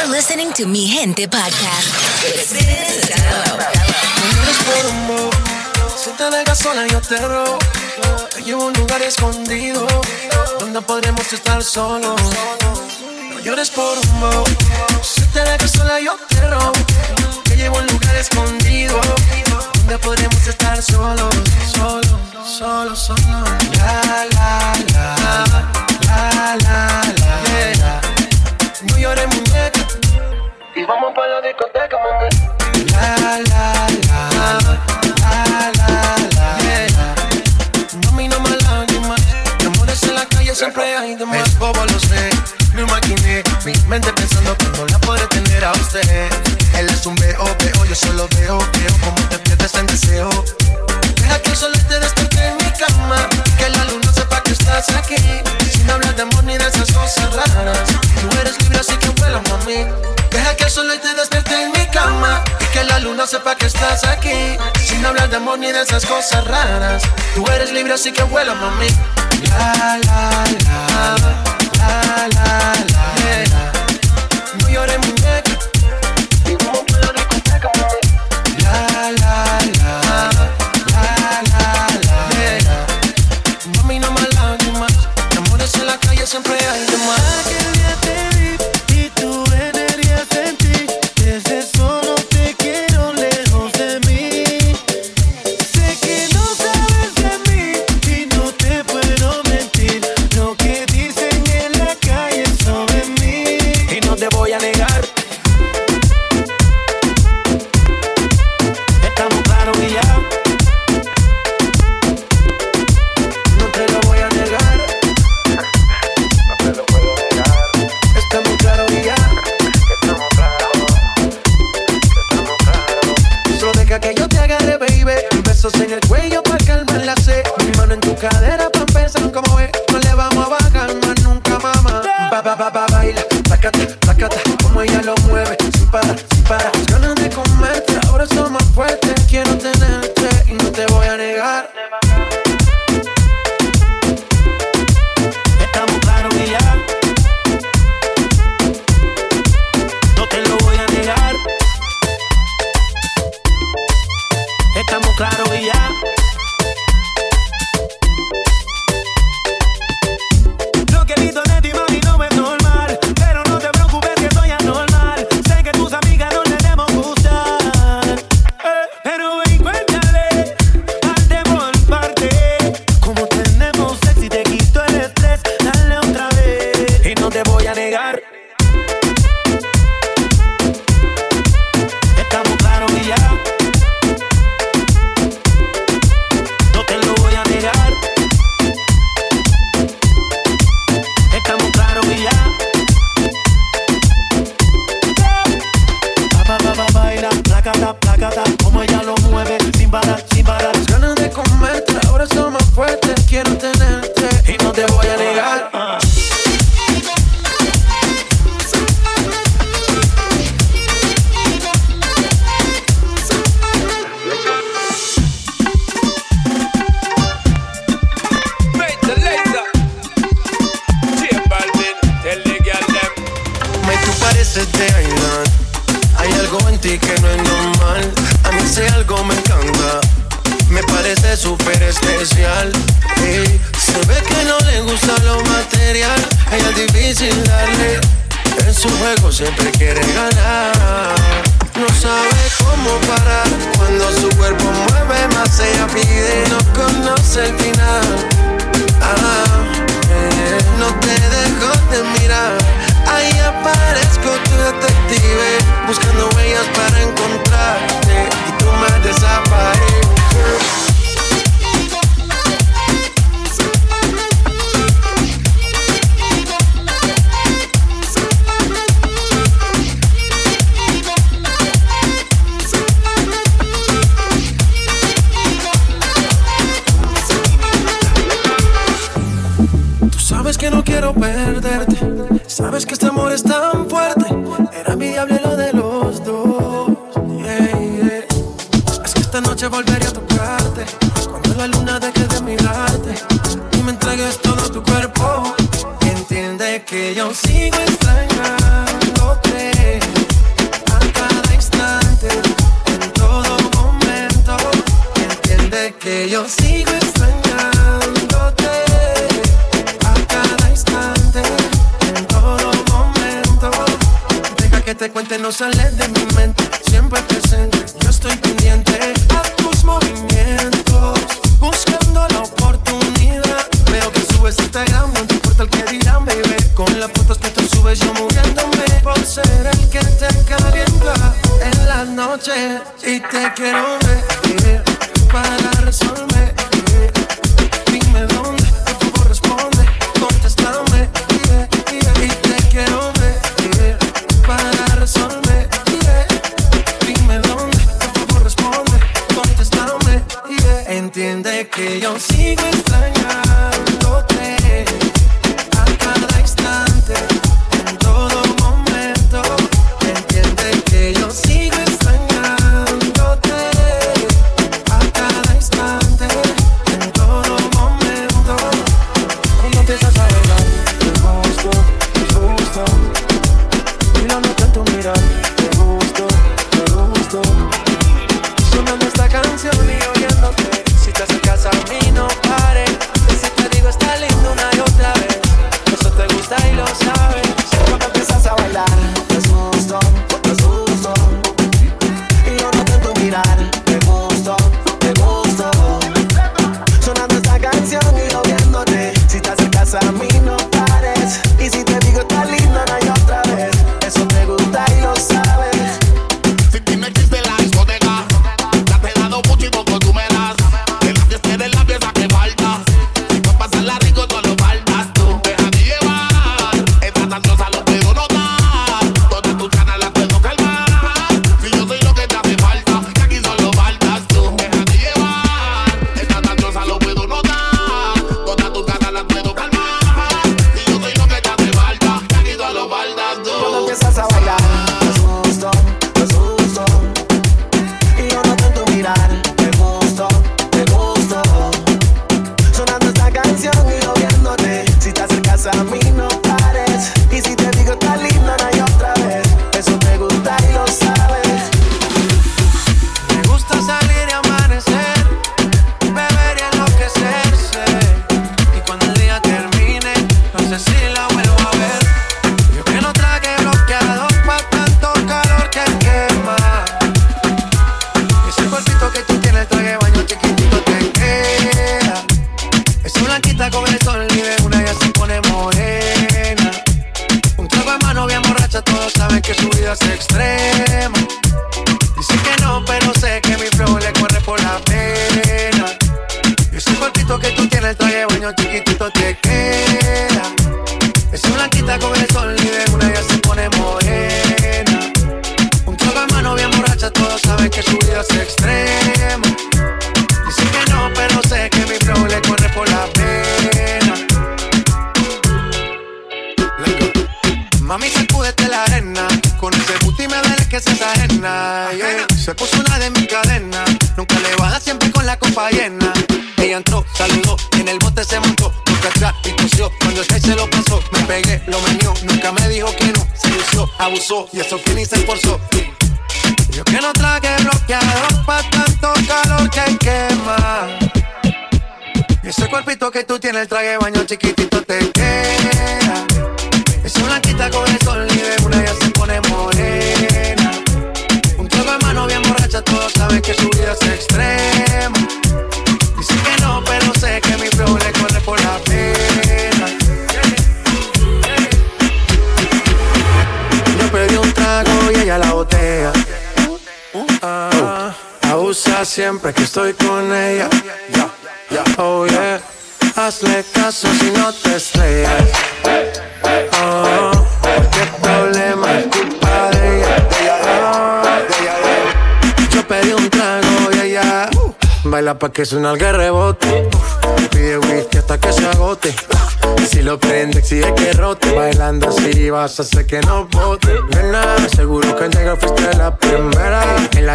You're listening to Mi Gente Podcast. Si te dejas sola yo te robo. Te llevo un lugar escondido Donde podremos estar solos. No llores por bobo. Si te dejas sola yo te robo. Te llevo un lugar escondido Donde podremos estar solos. Solos, solos La, la, la La, la, la, Y vamos para la discoteca, mami. La, la, la La, la, la, yeah. Mami, no lágrimas De amores en la calle siempre hay de más. Es bobo, lo sé Me imaginé. Mi mente pensando cuando la podré tener a usted. Él es un veo, veo Yo solo veo, veo Como te pierdes en deseo. Deja que el sol te despierte en mi cama. Que la luna sepa que estás aquí. Sin hablar de amor ni de esas cosas raras. Tú eres libre así que vuela, mami Que el sol te despierte en mi cama Y que la luna sepa que estás aquí. Sin hablar de amor ni de esas cosas raras. Tú eres libre así que vuela, mami. La, la, la La, la, la yeah. No llores, muñeca. La La, la, la La, la, la. Mami, no más lágrimas amores en la calle siempre hay de más mamá Ba, ba, ba, ba, baila. Tacata, tacata Como ella yo sigo extrañándote a cada instante, en todo momento. Entiende que yo sigo extrañándote a cada instante, en todo momento. Deja que te cuente, no sale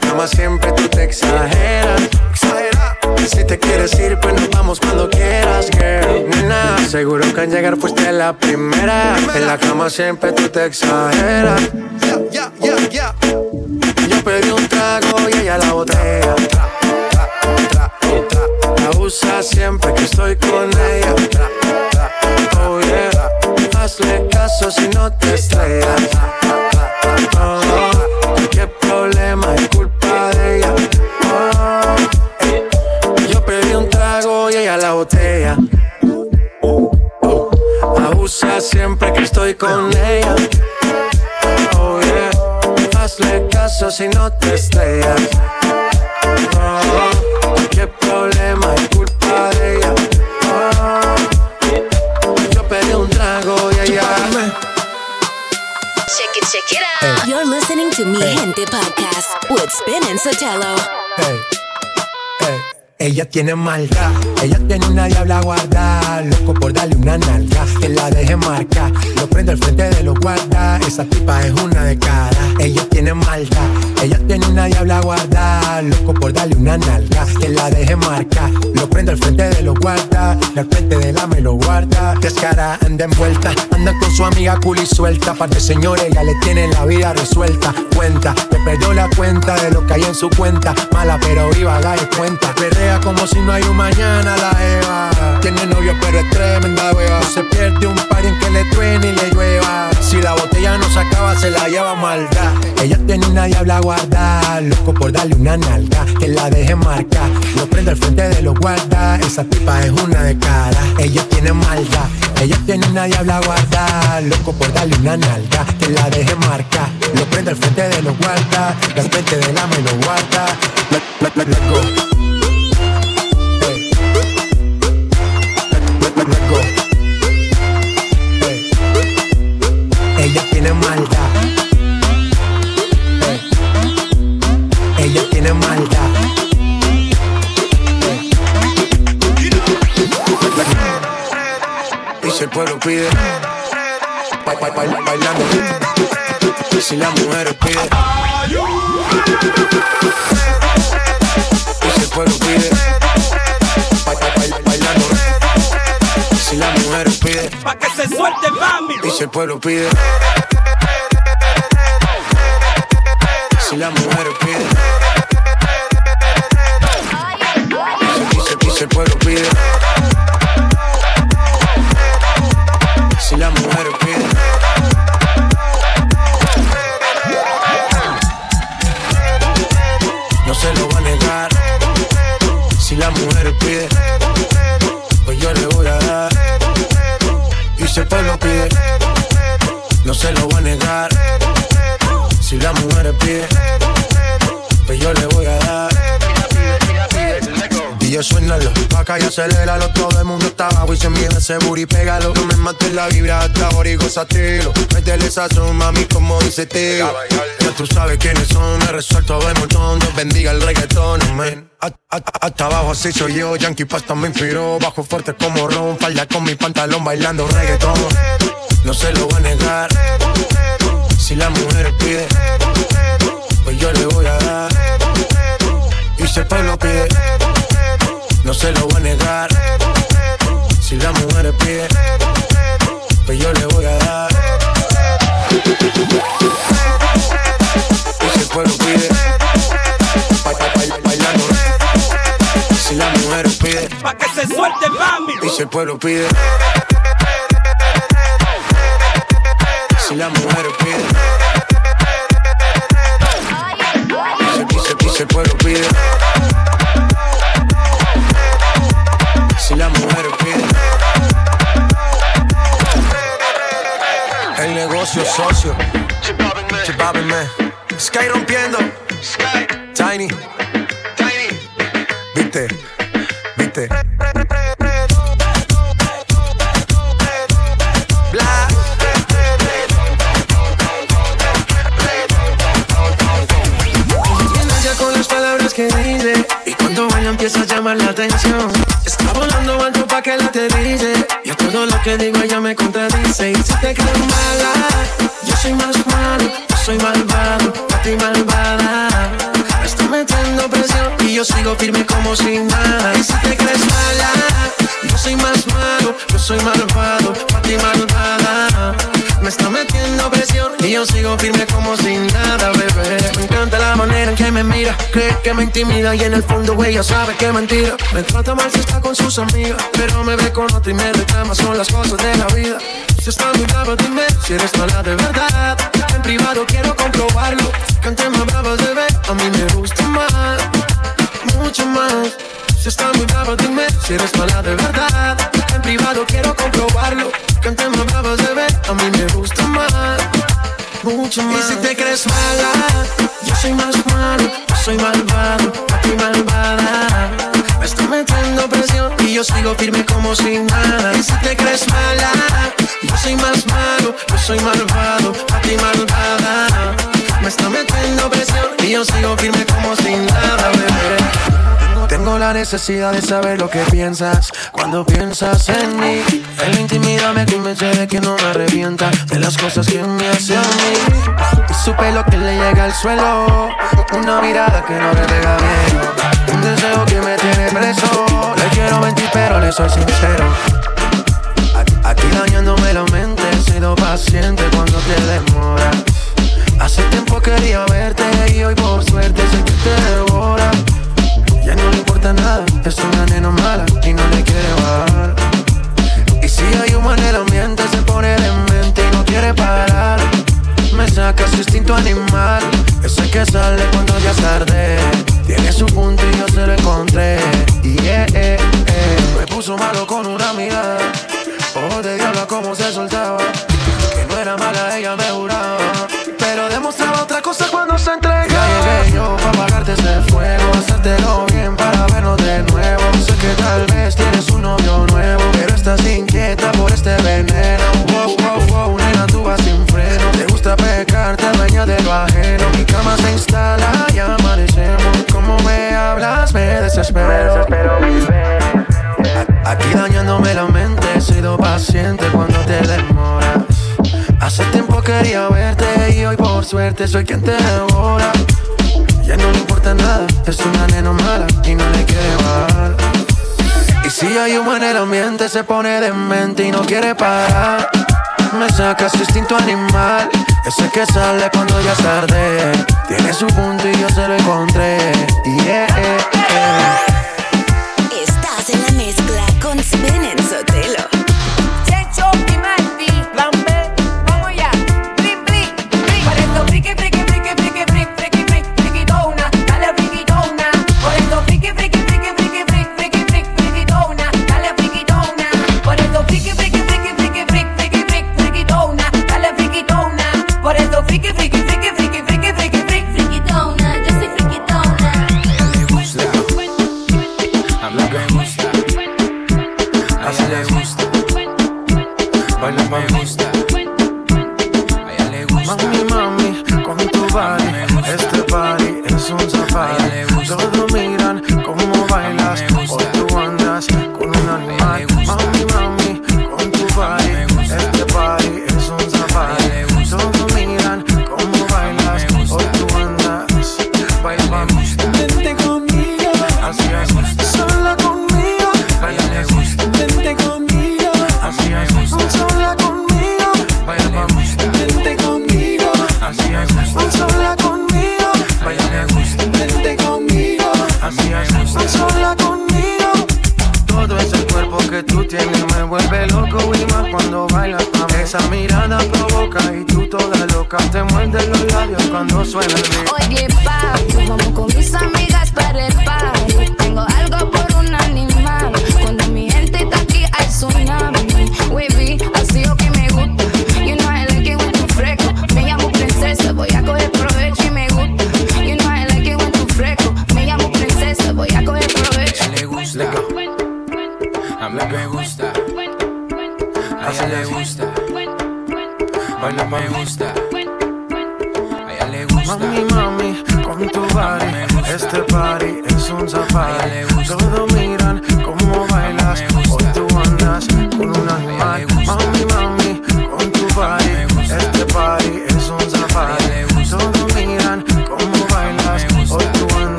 La cama siempre tú te exageras. Si te quieres ir, pues nos vamos cuando quieras, girl. Nena, seguro que al llegar fuiste la primera. En la cama siempre tú te exageras. Yeah, yeah, yeah, Yo pedí un trago y ella la botella. Tra, siempre que estoy con ella. Oh yeah. Hazle caso si no te estrellas. Oh, Qué problema es culpa botella. Oh, oh. Abusa siempre que estoy con ella. Oh, yeah. Hazle caso si no te estrellas. Oh, qué problema es culpa de ella. Oh, yo pedí un trago y ella. Check it, check it out. Hey. You're listening to Me hey. Gente Podcast with Spin and Sotelo. Hey. Ella tiene maldad, ella tiene una diabla guarda, loco por darle una nalga, que la deje marcar, lo prendo al frente de los guardas, esa tipa es una de cara, ella tiene maldad, ella tiene una diabla guarda, loco por darle una nalga, que la deje marcar, lo prendo al frente de los guardas, al frente de la me lo guarda, descara, anda envuelta, anda con su amiga cool y suelta, parte señores, ella le tiene la vida resuelta, cuenta, te perdió la cuenta de lo que hay en su cuenta, mala pero viva, da cuenta, como si no hay un mañana la Eva. Tiene novio pero es tremenda wea. Se pierde un par en que le truene y le llueva. Si la botella no se acaba, se la lleva maldad. Ella tiene una diabla guarda, loco por darle una nalga, que la deje marcar. Lo prende al frente de los guardas, esa tipa es una de cara. Ella tiene maldad, ella tiene una diabla guarda, loco por darle una nalga, que la deje marcar. Lo prende al frente de los guardas, al frente de la me lo guarda. Let, Hey. Ella tiene maldad. Hey. Ella tiene maldad. Hey. Y si el pueblo pide, ba- ba- bailando. Y si las mujeres piden, y si el pueblo pide, las mujeres piden, Pa' que se suelte, mami. y si el pueblo pide, si las mujeres piden, y si, el pueblo pide, si las mujeres piden. No se lo va a negar. Si la mujer pide, no se lo va a negar. Si la mujer pide, pues yo le voy a dar. Y yo suénalo, acá y aceléralo Todo el mundo está abajo y se mide ese booty Pégalo, no me mates la vibra hasta ahora y gózatelo Métele sazón, mami, como dice Teo Ya tú sabes quiénes son, me resuelto de montón. Dios bendiga el reggaetón, Hasta abajo así soy yo, Yankee Pasta me inspiró Bajo fuerte como Ron, falda con mi pantalón bailando reggaetón No se lo voy a negar Si la mujer pide Pues yo le voy a dar Y si el pueblo pide no se lo voy a negar. Si la mujer pide, pues yo le voy a dar. Y si el pueblo pide, ba- ba- ba- bailando. Si la mujer pide, Pa' que se suelte, mami. y si el pueblo pide, si la mujer pide, y si el pueblo pide. Si la mujer pide. El negocio socio. Man Sky rompiendo. Tiny. Viste. Viste la atención. Está volando alto pa' que la aterrice Y a todo lo que digo ella me contradice. Y si te crees mala Yo soy más malo Yo soy malvado A ti malvada. Me está metiendo presión Y yo sigo firme como si nada. Y si te crees mala Yo soy más malo Yo soy malvado A ti malvada me está metiendo presión y yo sigo firme como sin nada, bebé. Me encanta la manera en que me mira, cree que me intimida y en el fondo ella sabe que mentira. Me trata mal si está con sus amigas, pero me ve con otro y me reclama, son las cosas de la vida. Si está muy brava, dime si eres mala de verdad. En privado quiero comprobarlo. Cante más bravas, bebé, a mí me gusta más, mucho más. Si está muy bravo, dime si eres mala de verdad. En privado quiero comprobarlo. Cantemos bravos de ver, a mí me gusta más. Mucho más. Y si te crees mala, yo soy más malo. Yo soy malvado, a ti malvada. Me está metiendo presión y yo sigo firme como si nada. Y si te crees mala, yo soy más malo. Yo soy malvado, a ti malvada. Me está metiendo presión y yo sigo firme como si nada, bebé. Tengo la necesidad de saber lo que piensas cuando piensas en mí. En la intimidad me convence de que no me revienta de las cosas que me hace a mí. Y su pelo que le llega al suelo, una mirada que no le pega bien. Un deseo que me tiene preso. Le quiero mentir, pero le soy sincero. Aquí dañándome la mente, he sido paciente cuando te demoras. Hace tiempo quería verte y hoy por suerte sé que te devora. Ya no le importa nada, es una nena mala y no le quiere bajar. Y si hay humo en el ambiente, se pone de mente y no quiere parar. Me saca su instinto animal, ese que sale cuando ya es tarde. Tiene su punto y yo se lo encontré. Y yeah, eh, eh. me puso malo con una mirada. Ojo de diablo como se soltaba. Que no era mala, ella me juraba. Pero demostraba otra cosa cuando se entregaba. Ya llegué yo para apagarte ese fuego, hacértelo bien para vernos de nuevo. Sé que tal vez tienes un novio nuevo, pero estás inquieta por este veneno. Wow, wow, wow, nena, tú vas sin freno. Te gusta pecar, te dueña de lo ajeno. Mi cama se instala y amanecemos. Como me hablas, me desespero. Me desespero, Aquí dañándome la mente, he sido paciente cuando te demoras. Hace tiempo quería verte y hoy por suerte soy quien te devora. Ya no le importa nada, es una nena mala y no le quiere bajar. Y si hay humo en el ambiente, se pone demente y no quiere parar. Me saca su instinto animal, ese que sale cuando ya es tarde. Tiene su punto y yo se lo encontré.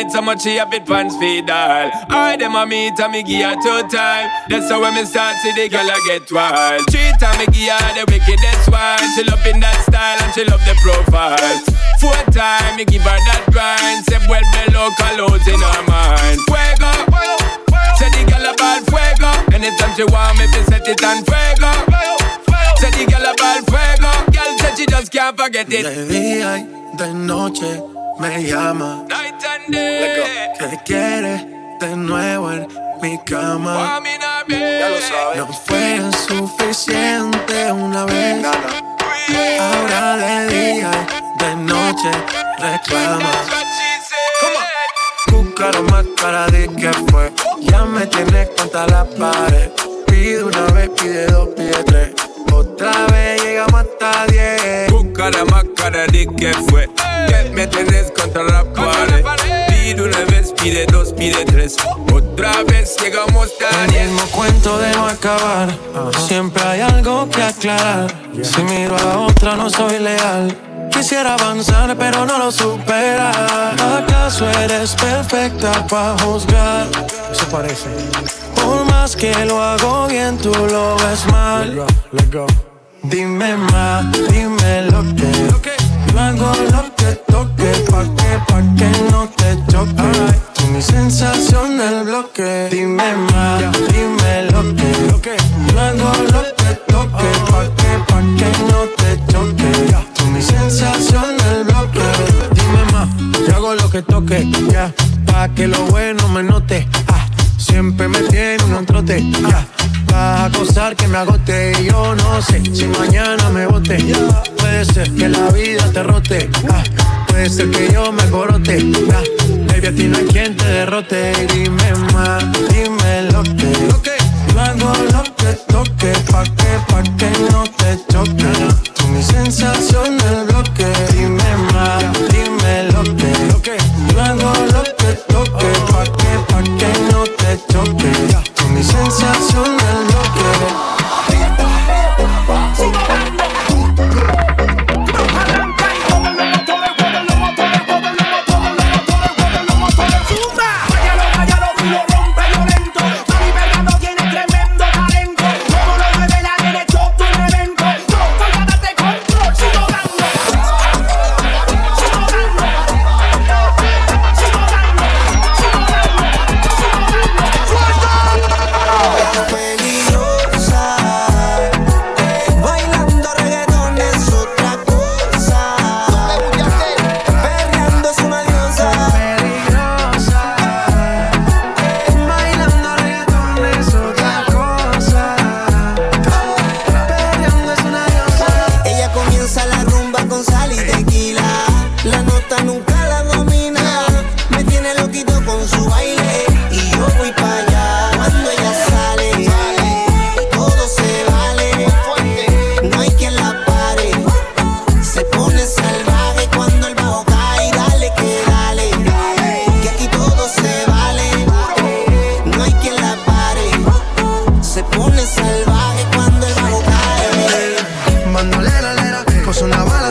It so much she have it pants feed all. I them a meet and me give her two time. That's how when me start see the girl I get wild. Three time me give her the wickedest one. She loving that style and she love the profile. Four time me give her that grind. Say well below colors in her mind. Fuego. Say the girl about fuego. Anytime she want me, fi set it on fuego. Say the girl about fuego. Girl said she just can't forget it. De día y de noche me llama. Night and day. Que quiere de nuevo en mi cama. No fue suficiente una vez. Ahora de día de noche reclama. Said. Buscaron más cara de que fue. Ya me tienes contra la pared. Pide una vez, pide dos, pide tres. Otra vez llegamos hasta diez. Buscara más cara de que fue. Que me tenés contra la pared. Pide una vez, pide dos, pide tres. Otra vez llegamos a El mismo cuento de no acabar. Siempre hay algo que aclarar. Si miro a otra, no soy leal. Quisiera avanzar, pero no lo supera. ¿Acaso eres perfecta para juzgar? Eso parece. Por más que lo hago bien, tú lo ves mal. Go, let's go. Dime más, dime lo que. Yo hago lo que toque, pa' que, pa' que no te choque. Tú mi sensación del bloque. Dime más, dime lo que. Yo hago lo que toque, pa' que, pa' que no te choque. Tú mi sensación del bloque. Dime más, Yo hago lo que toque, ya, pa' que lo bueno me note. Ah, siempre me tiene un trote, ya. Vas acosar que me agote yo no sé si mañana me bote. Puede ser que la vida te rote, ah, puede ser que yo me corote, ya. Baby, a no hay quien te derrote. Dime más, dime lo que. Yo hago lo que toque, pa' que, pa' que no te choque. Tú mi sensación del bloque. Dime más, dime lo que. Yo hago lo que toque, pa' que, pa' que no te choque.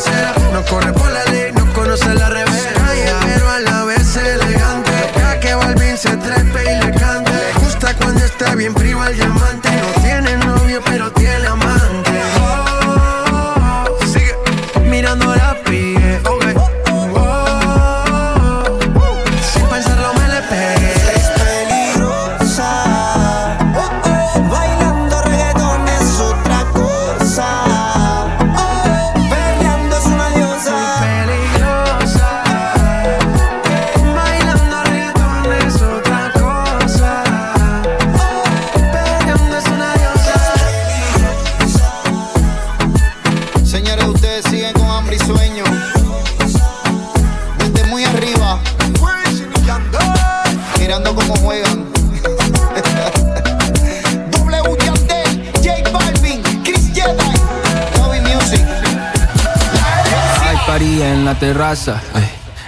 Balacera. No corre por la ley,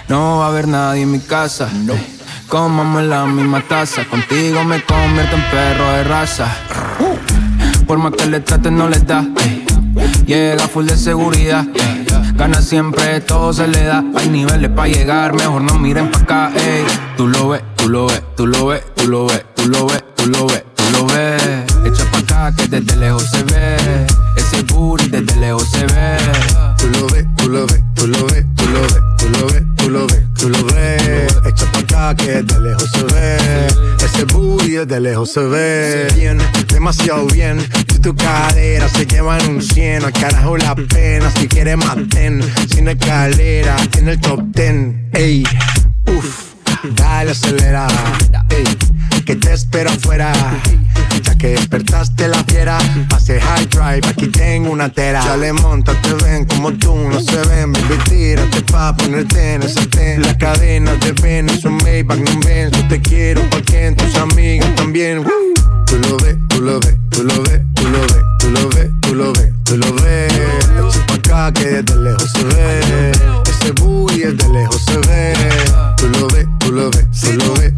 No va a haber nadie en mi casa. No. Comamos la misma taza. Contigo me convierto en perro de raza. Por más que le traten, no les da. Llega full de seguridad. Gana siempre, todo se le da. Hay niveles para llegar, mejor no miren pa' acá. Ey. Tú lo ves, tú lo ves, tú lo ves, tú lo ves, tú lo ves, se ve. Bien, demasiado bien. Si tu cadera se llevan un cien, al carajo la pena. Si quieres maten, sin escalera, en el top ten. Ey, uff, dale acelera. Ey, que te espero afuera. Ya que despertaste la fiera, pase high drive, aquí tengo una tera. Ya le monta, te ven como tú, no se ven, baby, tírate pa' ponerte en ese ten. La cadena de ven, es un Maybach, no ven, yo te quiero porque tus amigas también. Tú lo ves, tú lo ves, tú lo ves, tú lo ves, tú lo ves, tú lo ves, tú lo ves. Echa pa' acá que desde lejos se ve. Ese booty desde lejos se ve. Tú lo ves, tú lo ves, tú lo ves,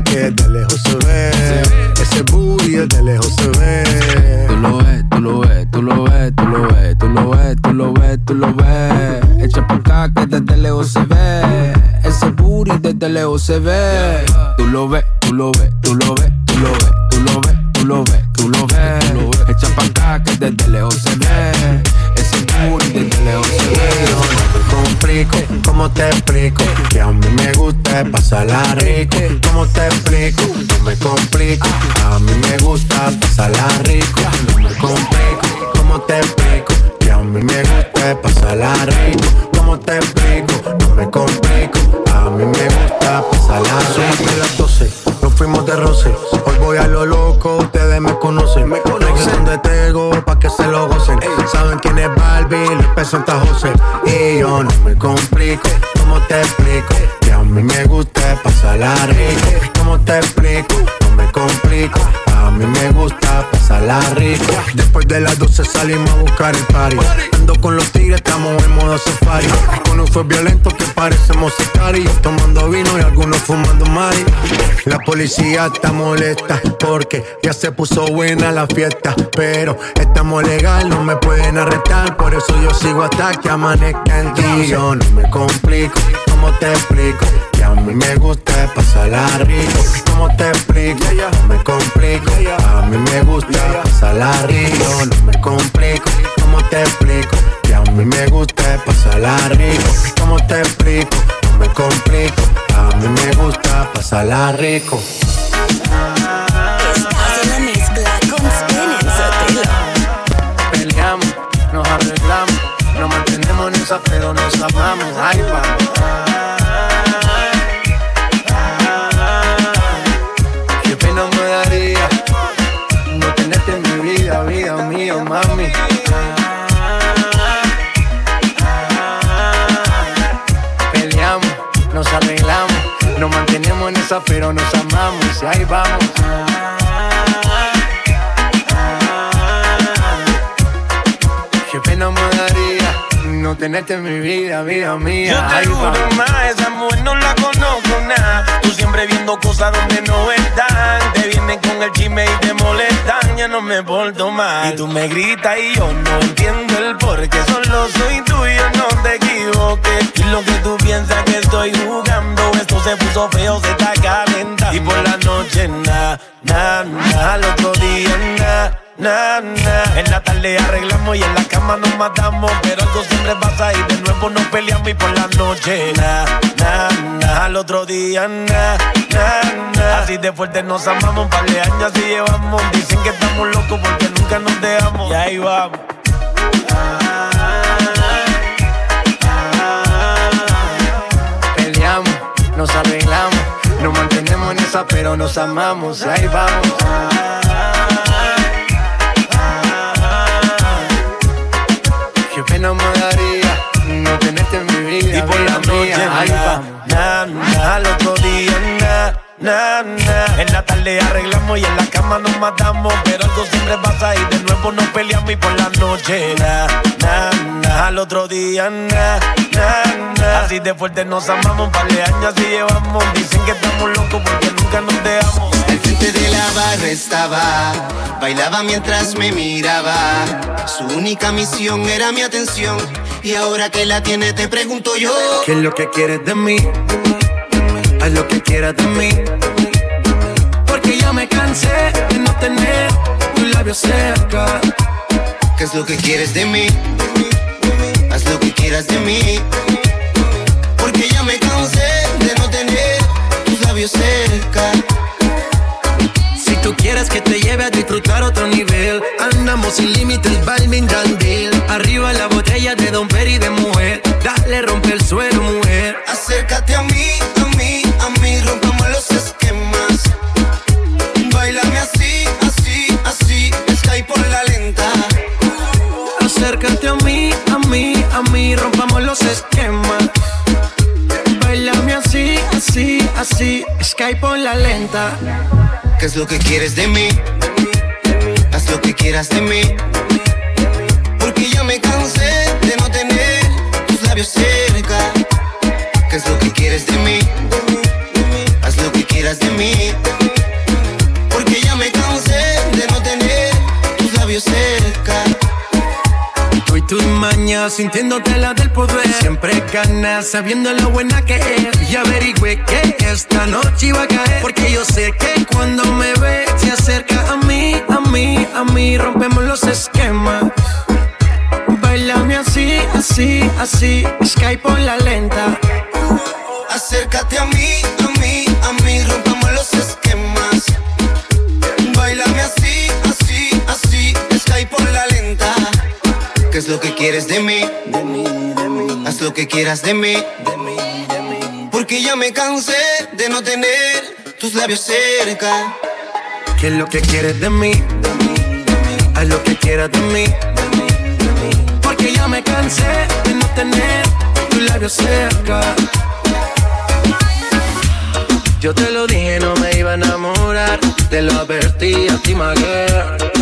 Que desde lejos se ve. Ese booty desde lejos se ve. Tú lo ves, tú lo ves, tú lo ves, tú lo ves, tú lo ves, tú lo ves, tú lo ves. Echa pa' acá que desde lejos se ve. Ese booty desde lejos se ve. Tú lo ves, tú lo ves, tú lo ves, tú lo ves, tú lo ves, tú lo ves, tú lo ves. Echa pa' acá que desde lejos se ve. Ese booty desde lejos se ve. No te complico, ¿cómo te explico? Que a mí me gusta pasarla rico. ¿Cómo te explico? No me complico. A mí me gusta pasarla rico. No me complico, ¿cómo te explico? Que a mí me gusta pasarla rico. ¿Cómo te explico? No me complico. A mí me gusta pasarla rico. Son las 12, nos fuimos de roce. Hoy voy a lo loco, ustedes me conocen. Me conocen donde tengo pa' que se lo gocen. Saben quién es Barbie, Luis Santa José. Y yo no me complico, ¿cómo te explico? 12 salimos a buscar el party. Ando con los tigres, estamos en modo safari. Con un fue violento que parecemos sicarios. Tomando vino y algunos fumando mari. La policía está molesta porque ya se puso buena la fiesta. Pero estamos legal, no me pueden arrestar. Por eso yo sigo hasta que amanezca en ti. Yo no me complico, ¿cómo te explico? A mí me gusta pasarla rico. ¿Cómo te explico? No me complico. A mí me gusta pasarla rico. No me complico. ¿Cómo te explico? Que a mí me gusta pasarla rico. ¿Cómo te explico? No me complico. A mí me gusta pasarla rico. Estás en la mezcla con. Peleamos, nos arreglamos, nos mantenemos en esa, pero nos amamos. Ay, pa. Pero nos amamos. Y ahí vamos. Qué pena me daría no tenerte en mi vida, vida mía. Yo te Ay, juro más, esa mujer no la conozco nada. Tú siempre viendo cosas donde no están. Te vienen con el chisme y te molestan. No me porto mal. Y tú me gritas y yo no entiendo el por qué. Solo soy tuyo, no te equivoques. Y lo que tú piensas que estoy jugando. Esto se puso feo, se está calentando. Y por la noche, na, na, na. Al otro día, na. Na. En la tarde arreglamos y en la cama nos matamos. Pero algo siempre pasa y de nuevo nos peleamos y por la noche. Na, na. Al otro día, na, na. Así de fuerte nos amamos, un par de años así llevamos. Dicen que estamos locos porque nunca nos dejamos. Y ahí vamos. Peleamos, nos arreglamos, nos mantenemos en esa, pero nos amamos. Y ahí vamos. Y por la mía. Ahí na, na, na, al otro día, na, na, na. En la tarde arreglamos y en la cama nos matamos. Pero algo siempre pasa y de nuevo nos peleamos y por la noche, na, na, na. Al otro día, na, na, na. Así de fuerte nos amamos, un par de años así llevamos. Dicen que estamos locos porque nunca nos dejamos. Al frente de la barra estaba, bailaba mientras me miraba. Su única misión era mi atención. Y ahora que la tiene, te pregunto yo. ¿Qué es lo que quieres de mí? Haz lo que quieras de mí. Porque ya me cansé de no tener tus labios cerca. ¿Qué es lo que quieres de mí? Haz lo que quieras de mí. Porque ya me cansé de no tener tus labios cerca. Tú quieres que te lleve a disfrutar otro nivel, andamos sin límites, Balvin Dandel. Arriba la botella de Don Perry de mujer. Dale, rompe el suelo, mujer. Acércate a mí, a mí, a mí, rompamos los esquemas. Bailame así, así, así, Sky por la lenta. Acércate a mí, a mí, a mí, rompamos los esquemas. Bailame así, así, así, Skype en la lenta. ¿Qué es lo que quieres de mí? Haz lo que quieras de mí. Porque ya me cansé de no tener tus labios cerca. ¿Qué es lo que quieres de mí? Tus mañas sintiéndote la del poder. Siempre ganas sabiendo lo buena que es. Y averigüe que esta noche iba a caer. Porque yo sé que cuando me ve, se acerca a mí, a mí, a mí. Rompemos los esquemas. Bailame así, así, así. Skype por la lenta. Acércate a mí, a mí, a mí, rompamos es lo que quieres de mí? Haz lo que quieras de mí. Porque ya me cansé de no tener tus labios cerca. ¿Qué es lo que quieres de mí? Haz lo que quieras de mí. Porque ya me cansé de no tener tus labios cerca. Yo te lo dije, no me iba a enamorar. Te lo advertí a ti, my girl.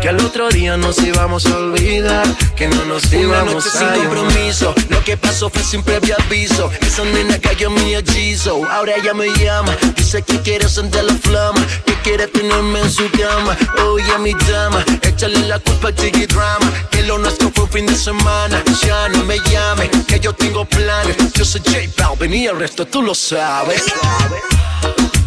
Que al otro día nos íbamos a olvidar. Que no nos Una íbamos noche a sin compromiso. Lo que pasó fue sin previo aviso. Esa nena cayó mi hechizo. Ahora ella me llama. Dice que quiere sentir la flama. Que quiere tenerme en su cama. Oye, mi dama. Échale la culpa a Chiqui Drama. Que lo nuestro fue un fin de semana. Ya no me llame. Que yo tengo planes. Yo soy J Balvin y el resto tú lo sabes.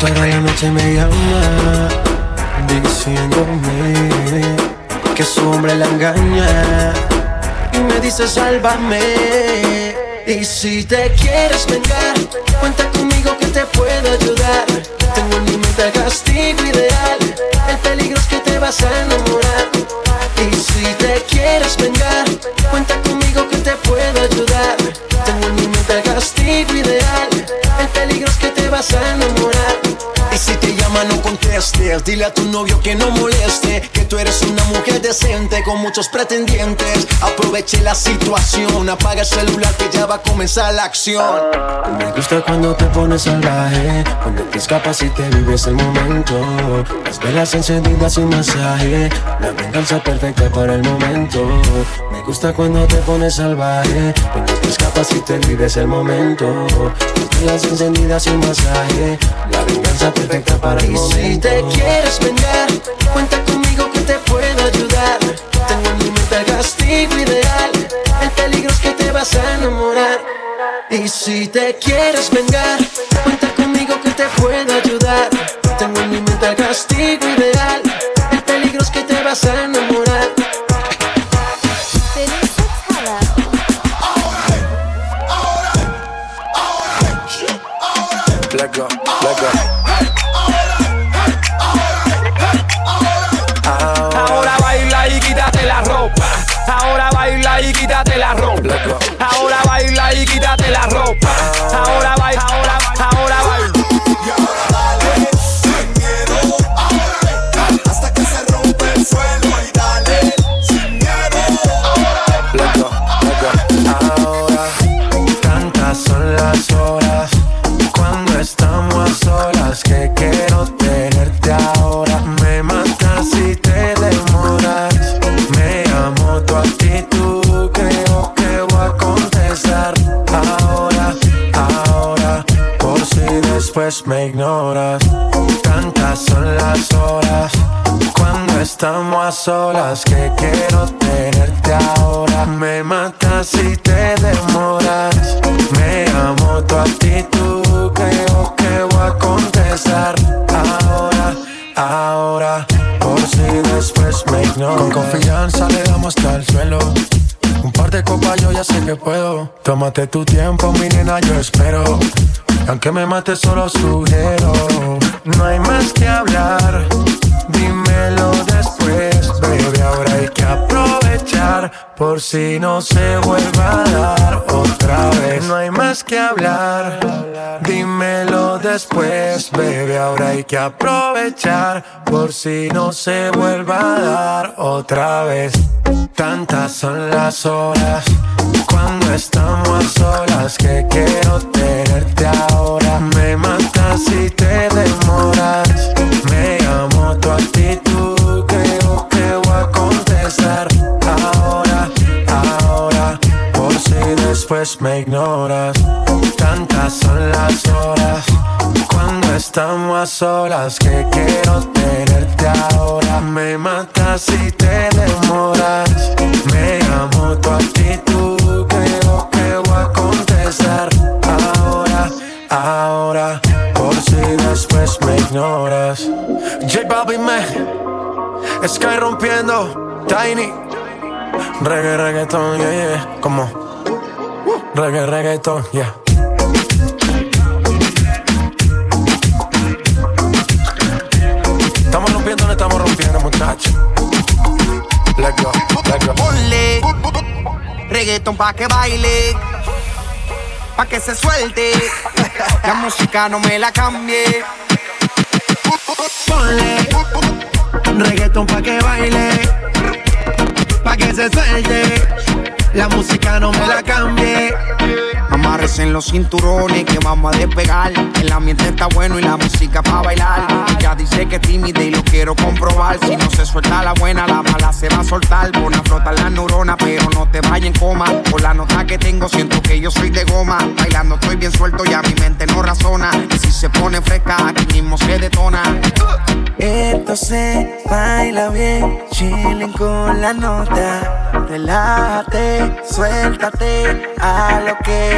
Toda la noche me llama diciéndome que su hombre la engaña y me dice sálvame. Y si te quieres vengar, cuenta conmigo que te puedo ayudar. Tengo en mi mente el castigo ideal, el peligro es que te vas a enamorar. Y si te quieres vengar, cuenta conmigo que te puedo ayudar. Tengo en mi mente el castigo ideal, vas a enamorar. Si te llama no contestes, dile a tu novio que no moleste, que tú eres una mujer decente con muchos pretendientes. Aproveche la situación, apaga el celular que ya va a comenzar la acción. Me gusta cuando te pones salvaje, cuando te escapas y te vives el momento. Las velas encendidas y masaje, la venganza perfecta para el momento. Me gusta cuando te pones salvaje, cuando te escapas y te vives el momento. Las velas encendidas y masaje, venganza perfecta para el momento. Y si te quieres vengar, cuenta conmigo que te puedo ayudar. Tengo en mi mente el castigo ideal, el peligro es que te vas a enamorar. Y si te quieres vengar, cuenta conmigo que te puedo ayudar. Tengo en mi mente el castigo ideal, el peligro es que te vas a enamorar. Let go, let go. Ahora baila y quítate la ropa. Ahora baila y quítate la ropa. Ahora baila y quítate la ropa. Ahora baila, ahora, ahora baila. Hasta que se rompe el suelo y dale sin miedo. Let go, let go. Ahora, tantas son las horas después me ignoras. Tantas son las horas cuando estamos a solas que quiero tenerte ahora. Me matas si te demoras. Me amo tu actitud, creo que voy a contestar ahora, ahora. Por si después me ignoras. Con confianza le damos hasta el suelo. Un par de copas yo ya sé que puedo. Tómate tu tiempo, mi nena, yo espero. Aunque me mate solo sugiero. No hay más que hablar. Dímelo por si no se vuelva a dar otra vez. No hay más que hablar. Dímelo después, baby. Ahora hay que aprovechar por si no se vuelva a dar otra vez. Tantas son las horas cuando estamos a solas que quiero tenerte ahora. Me matas si te demoras. Me amo tu actitud, creo que voy a contestar ahora. Después me ignoras. Tantas son las horas cuando estamos a solas que quiero tenerte ahora. Me matas si te demoras. Me amo tu actitud, creo que voy a contestar ahora, ahora. Por si después me ignoras. J Balvin me Sky rompiendo, Tiny. Reggae, reggaeton, yeah, yeah. Como reggae, reggaeton, yeah. Estamos rompiendo, no estamos rompiendo, muchachos. Let's go, let's go. Ponle reggaeton pa' que baile, pa' que se suelte. La música no me la cambie. Ponle reggaeton pa' que baile, pa' que se suelte. La música no me la cambie. Amarres en los cinturones que vamos a despegar. El ambiente está bueno y la música pa' bailar. Ella dice que es tímida y lo quiero comprobar. Si no se suelta la buena, la mala se va a soltar. Pon a flotar las neuronas, pero no te vayas en coma. Por la nota que tengo, siento que yo soy de goma. Bailando estoy bien suelto y a mi mente no razona. Y si se pone fresca, aquí mismo se detona. Esto se baila bien, chilling con la nota. Relájate, suéltate a lo que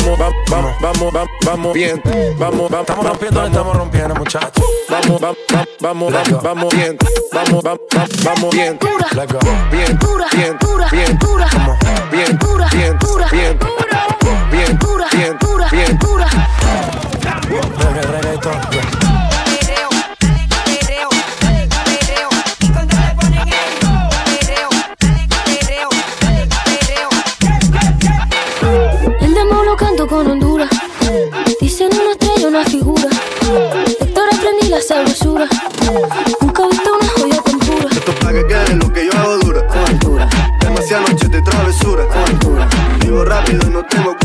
Vamos, vamos, vamos, vamos, vamos, vamos bien. Vamos, vamos, estamos rompiendo, estamos rompiendo, muchachos. Vamos, vamos, vamos, vamos, vamos bien. Vamos, vamos, vamos bien. Let's go. Bien, bien, bien, Como, bien, bien, bien, bien, bien, bien. Reggae, reggaeton, rápido y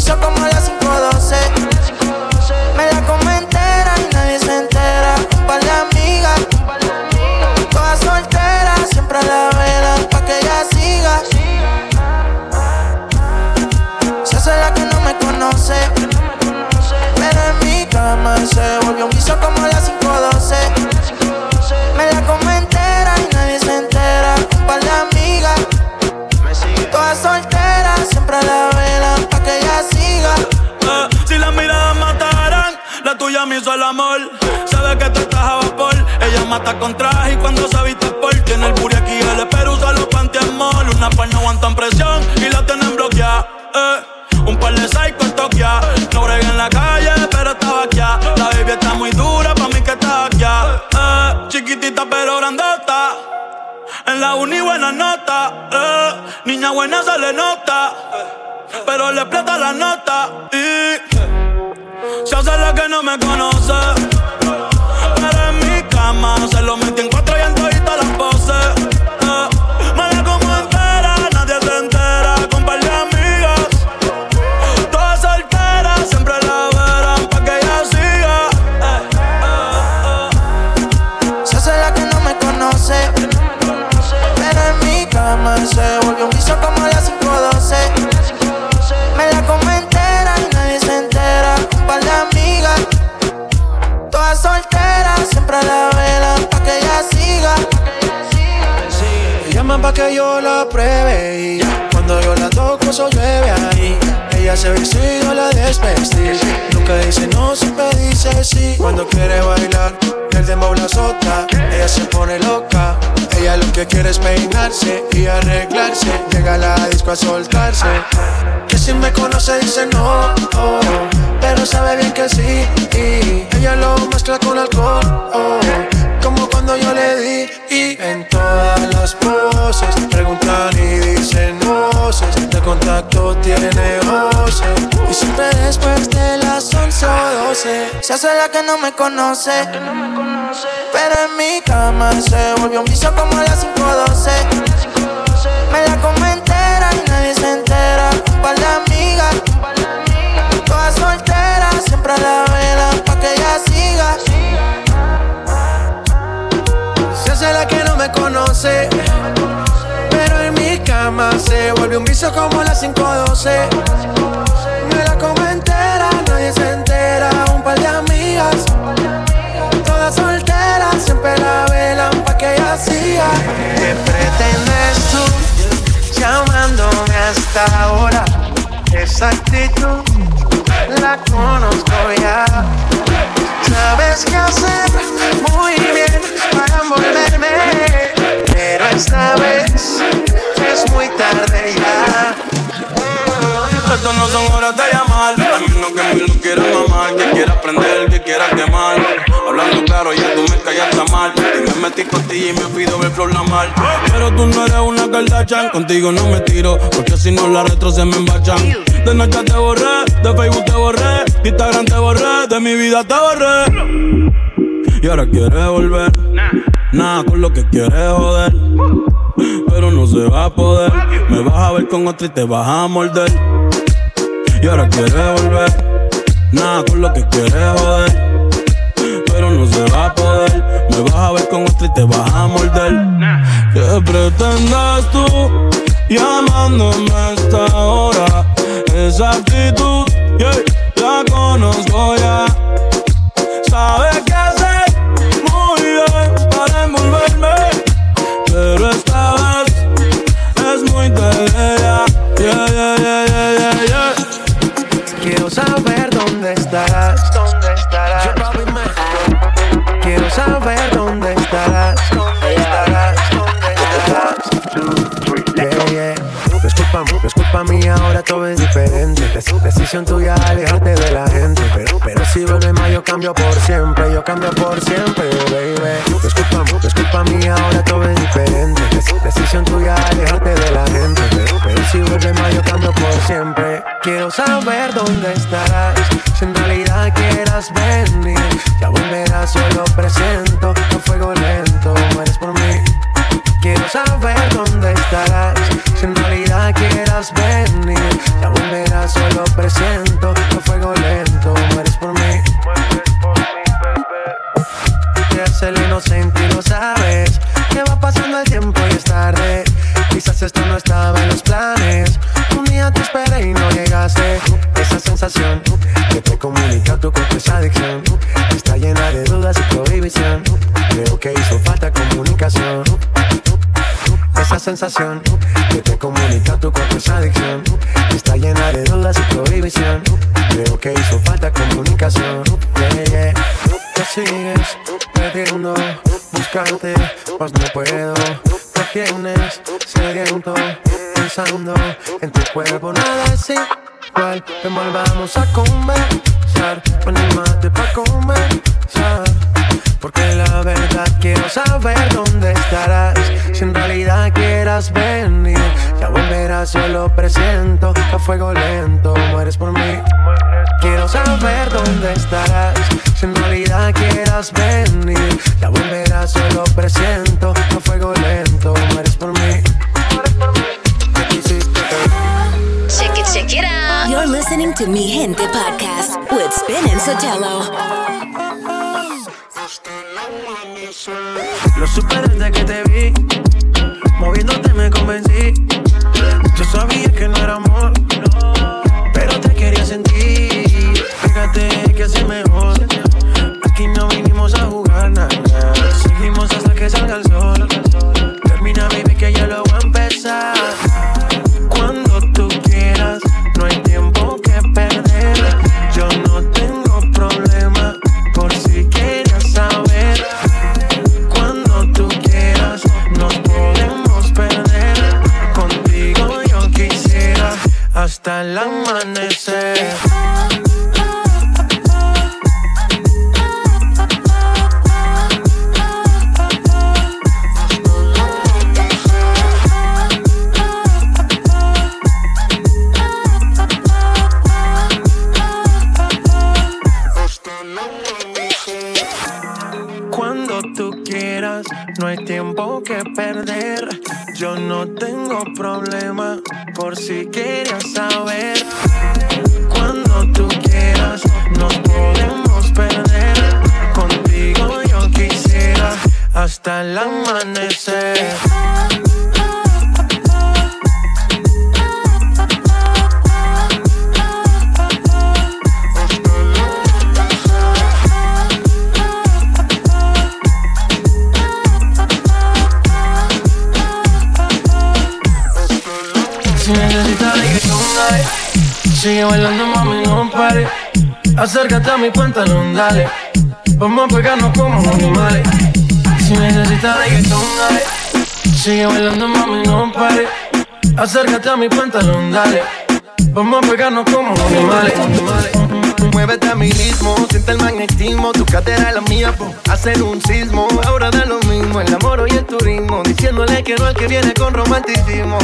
vicio como mata con traje y cuando se viste por tiene el booty aquí, el pero usa los pantiamol. Una par no aguantan presión y la tienen bloqueada. Eh, un par de psycho en Tokia. No bregué en la calle, pero estaba aquí. La baby está muy dura, pa' mí que está aquí. Eh, chiquitita pero grandota. En la uni buena nota. Eh, niña buena se le nota. Pero le explota la nota. Y se hace la que no me conoce. Cama se lo que yo la pruebe y cuando yo la toco eso llueve ahí. Ella se viste y yo la desvestí. Nunca dice no, siempre dice sí. Cuando quiere bailar, el dembow la azota. Ella se pone loca. Ella lo que quiere es peinarse y arreglarse. Llega a la disco a soltarse. Que si me conoce dice no, oh, pero sabe bien que sí. Y ella lo mezcla con alcohol, oh, como cuando yo le di. Y en todas las poses preguntan y dicen voces. De contacto tiene voces. Y siempre después de las 11 o 12. Se hace la que no me conoce. Pero en mi cama se volvió un vicio como a las 5.12. Me la come entera y nadie se entera. Un par de amigas, todas solteras, siempre a la me conoce. Pero en mi cama se vuelve un vicio como las 5.12. Me la como entera, nadie se entera. Un par de amigas, todas solteras, siempre la velan pa' que ella siga. ¿Qué pretendes tú llamándome hasta ahora? Esa actitud la conozco ya. Sabes qué hacer muy bien para envolverme, pero esta vez es muy tarde ya. Esto no son horas de llamar. Al menos que me lo quiera mamar. Que quiera aprender, que quiera quemar. Hablando claro, ya tú me callaste mal. Y me metí contigo y me pido ver flor la mal. Pero tú no eres una Kardashian. Contigo no me tiro. Porque si no la retro se me embachan. De noche te borré, de Facebook te borré. de Instagram te borré, de mi vida te borré. Y ahora quieres volver. Nada con lo que quieres joder. Pero no se va a poder. Me vas a ver con otro y te vas a morder. Y ahora quieres volver. Nada con lo que quieres joder. Pero no se va a poder. Me vas a ver con otro y te vas a morder. ¿Qué pretendes tú llamándome a esta hora? Esa actitud, yeah, la conozco ya. Sabes qué hacer muy bien para envolverme. Pero esta vez es muy ya. Yeah, yeah, yeah, yeah, yeah, yeah. Quiero saber dónde estarás. Culpa mía, ahora todo es diferente. Dec- decisión tuya alejarte de la gente. Pero, pero si vuelve más, yo cambio por siempre. Yo cambio por siempre, baby. No es culpa, no es culpa mía, ahora todo es diferente. Dec- decisión tuya alejarte de la gente. Pero, pero si vuelve más, yo siempre. Quiero saber dónde estarás. Si en realidad quieras venir, ya volverás, solo presiento. A fuego lento, mueres por mí. Quiero saber dónde estarás. Si en realidad quieras venir, ya volverás, solo presiento. A fuego lento, mueres por mí. Te hace el inocente y lo sabes. Que va pasando el tiempo y es tarde. Quizás esto no estaba en los planes. Un día te esperé y no llegaste. Esa sensación que te comunica tu cuerpo esa adicción. Está llena de dudas y prohibición. Creo que hizo falta comunicación. Esa sensación que te comunica tu cuerpo esa adicción. Está llena de dudas y prohibición. Creo que hizo falta comunicación. Yeah, yeah. Te sigues perdiendo, buscarte, pues no puedo. Te tienes sediento, pensando en tu cuerpo. Nada es igual, ven volvamos a conversar. Anímate pa' comenzar. Porque la verdad quiero saber dónde estarás. Si en realidad quieras venir, ya volverás, yo lo presiento. A fuego lento, mueres por mí. Quiero saber dónde estarás. Si en realidad quieras venir, ya volverás, yo lo presiento. A fuego lento, mueres por mí. Check it, check it out. You're listening to Mi Gente Podcast with Spin and Sotelo. Lo supe desde que te vi. Moviéndote me convencí. Yo sabía que no era amor, pero te quería sentir. Fíjate que así mejor. Aquí no vinimos a jugar nada. Seguimos hasta que salga el sol. Termina, baby, que ya lo hasta el amanecer. Cuando tú quieras, no hay tiempo que perder. Yo no tengo problema por si quieres saber. Cuando tú quieras, nos podemos perder. Contigo yo quisiera hasta el amanecer. Sigue bailando, mami, no pare. Acércate a mi pantalón, dale. Vamos a pegarnos como animales. Si necesitas reggaetón, dale. Sigue bailando, mami, no pare. Acércate a mi pantalón, dale. Vamos a pegarnos como animales. Muévete a mi ritmo, siente el magnetismo, tu cadera es la mía, po. hacen un sismo. Ahora da lo mismo, el amor y el turismo, diciéndole que no al que viene con romanticismo.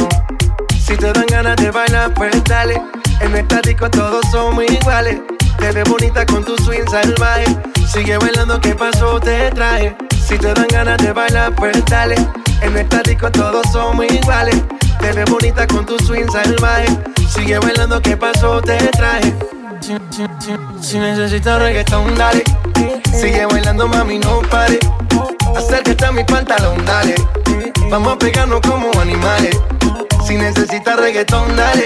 Si te dan ganas de bailar, pues dale. En esta disco todos somos iguales. Te ves bonita con tu swing salvaje. Sigue bailando, ¿qué pasó? Te traje. Si te dan ganas de bailar, pues dale. En esta disco todos somos iguales. Te ves bonita con tu swing salvaje. Sigue bailando, ¿qué pasó? Te traje. Si, si, si, si necesitas reggaetón, dale. Sigue bailando, mami, no pare. Acércate a mi pantalón, dale. Vamos a pegarnos como animales. Si necesitas reggaetón, dale.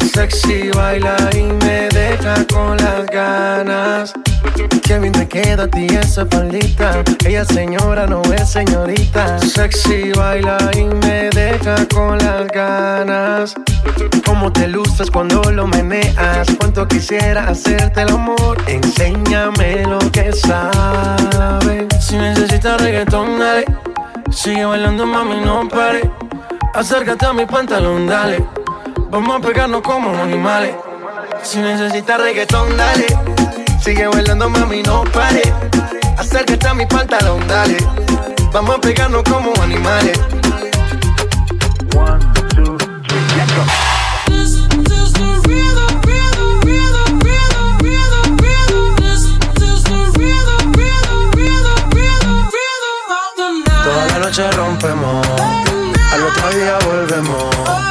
Sexy baila y me deja con las ganas. Qué bien te queda a ti esa faldita. Ella señora no es señorita. Sexy baila y me deja con las ganas. Cómo te luces cuando lo meneas. Cuánto quisiera hacerte el amor. Enséñame lo que sabes. Si necesitas reggaetón, dale. Sigue bailando, mami, no pare. Acércate a mi pantalón, dale. Vamos a pegarnos como animales. Si necesitas reggaetón, dale. Sigue bailando, mami, no pare. Acércate a mi pantalón, dale. Vamos a pegarnos como animales. Toda la noche rompemos, al otro día volvemos.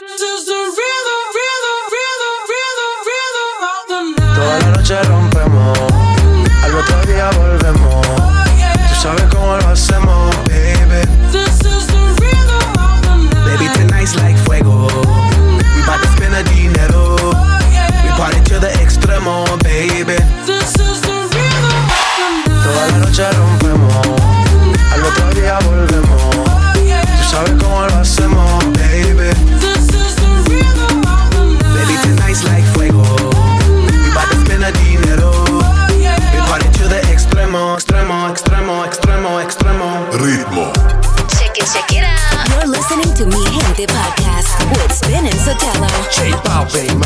Noche rompemos, al otro día volvemos. Tú sabes cómo lo hacemos, extremo, extremo, extremo, extremo, extremo. Ritmo. Check it, check it out. You're listening to Mi Gente Podcast with Spin and Sotelo. J Balvin,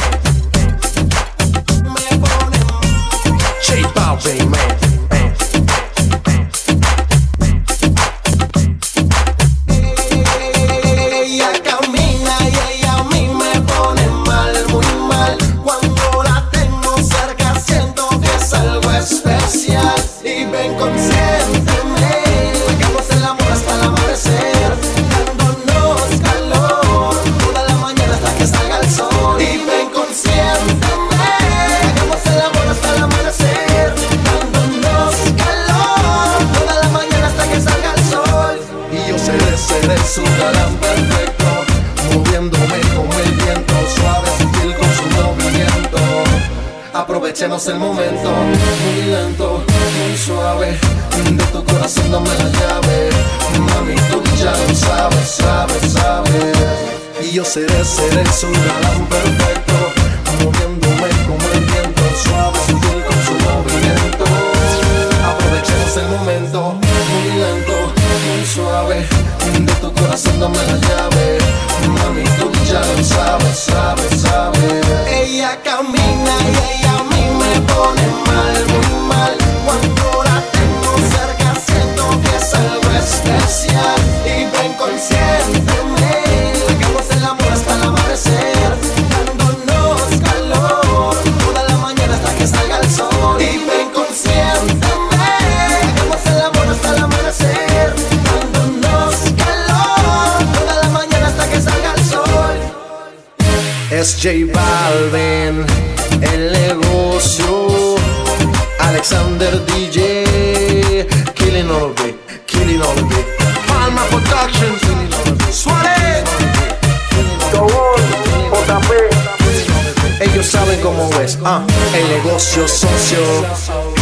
yo seré, seré J Balvin, el negocio. Alexander DJ, killing all of it, killing all of it. Palma Productions, Suárez, Ellos saben cómo es, ah, el negocio socio.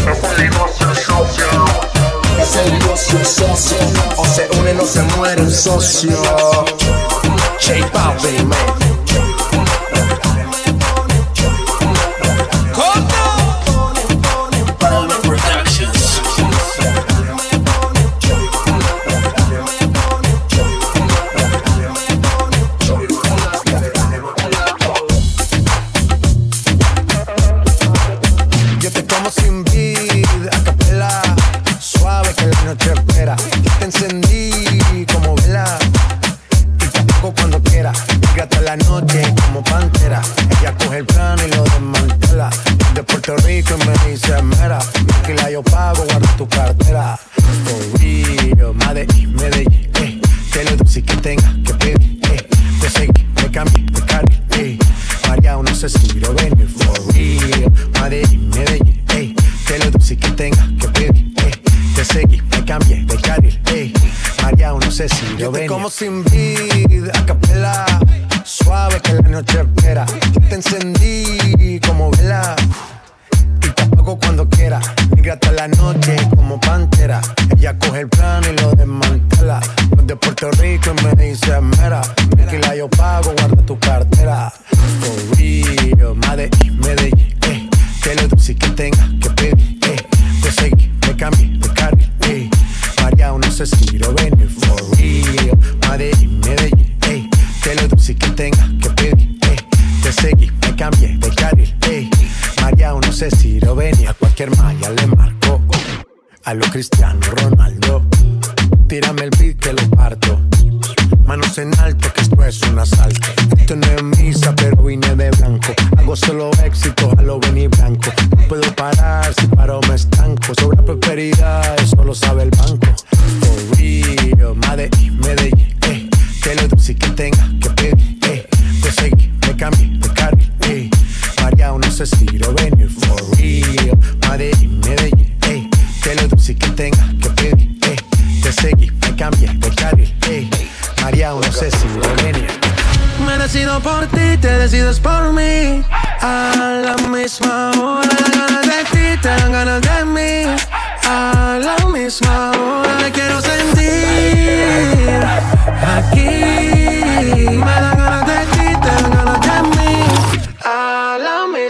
Es el negocio socio. Es el negocio socio. O se unen o se mueren socio. J Balvin, man.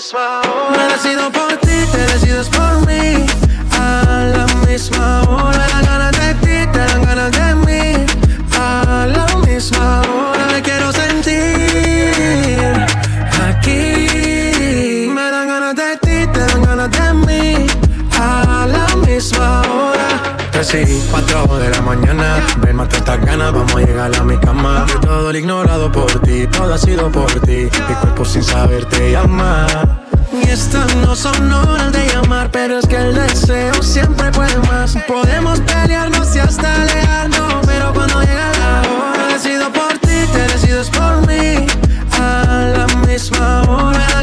misma hora. Decido por ti, te decides por mí. A la misma hora, dan ganas de ti, te dan ganas de mí. A la misma hora, me quiero sentir aquí. Me dan ganas de ti, te dan ganas de mí. A la misma hora. Casi 4 de la mañana estas ganas vamos a llegar a mi cama. De todo lo ignorado por ti, todo ha sido por ti. Mi cuerpo sin saber te llama. Y estas no son horas de llamar, pero es que el deseo siempre puede más. Podemos pelearnos y hasta alejarnos, pero cuando llega la hora, decido por ti, te decides por mí. A la misma hora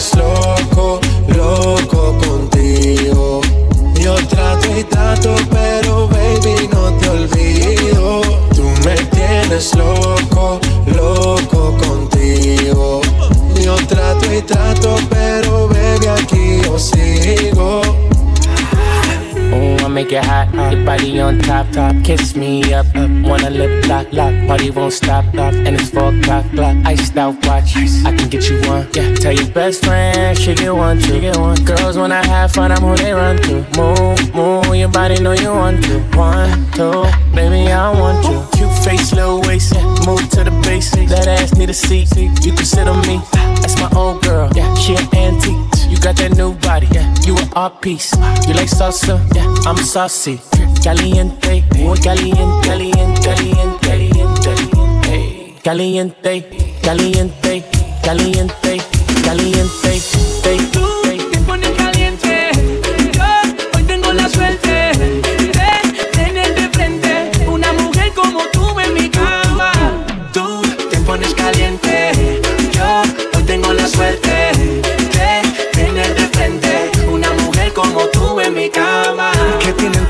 slow Body on top, top. Kiss me up, up. Wanna lip lock, lock. Party won't stop, lock. And it's four o'clock, clock. Iced out watch. I can get you one. Yeah. Tell your best friend she get one, she get one. Girls when I have fun, I'm who they run to. Move, move. Your body know you want to. One, two, baby I want you. Cute face, little waist. Move to the basics. That ass need a seat. You can sit on me. That's my old girl. Yeah, she an antique. You got that new body. Yeah, you an art piece. You like salsa? Yeah, I'm saucy. caliente, muy caliente, caliente, caliente, caliente, caliente, caliente, caliente, caliente.